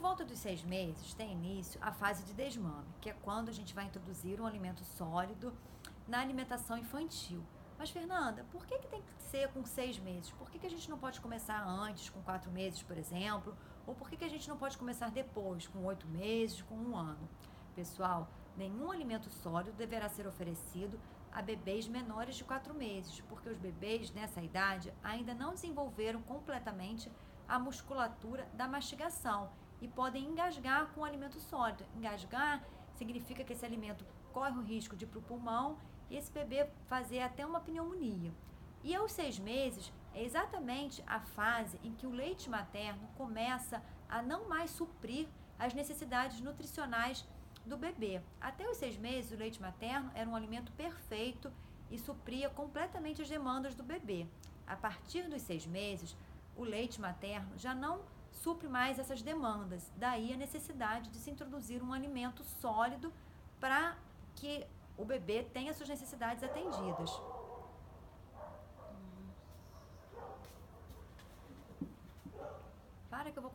volta dos seis meses tem início a fase de desmame, que é quando a gente vai introduzir um alimento sólido na alimentação infantil. Mas, Fernanda, por que, que tem que ser com seis meses? Por que, que a gente não pode começar antes, com quatro meses, por exemplo? Ou por que, que a gente não pode começar depois, com oito meses, com um ano? Pessoal, nenhum alimento sólido deverá ser oferecido a bebês menores de quatro meses, porque os bebês nessa idade ainda não desenvolveram completamente a musculatura da mastigação e podem engasgar com o alimento sólido. Engasgar significa que esse alimento corre o risco de ir para o pulmão e esse bebê fazer até uma pneumonia. E aos seis meses é exatamente a fase em que o leite materno começa a não mais suprir as necessidades nutricionais do bebê. Até os seis meses, o leite materno era um alimento perfeito e supria completamente as demandas do bebê. A partir dos seis meses, o leite materno já não supre mais essas demandas. Daí a necessidade de se introduzir um alimento sólido para que o bebê tenha suas necessidades atendidas. Para que eu vou.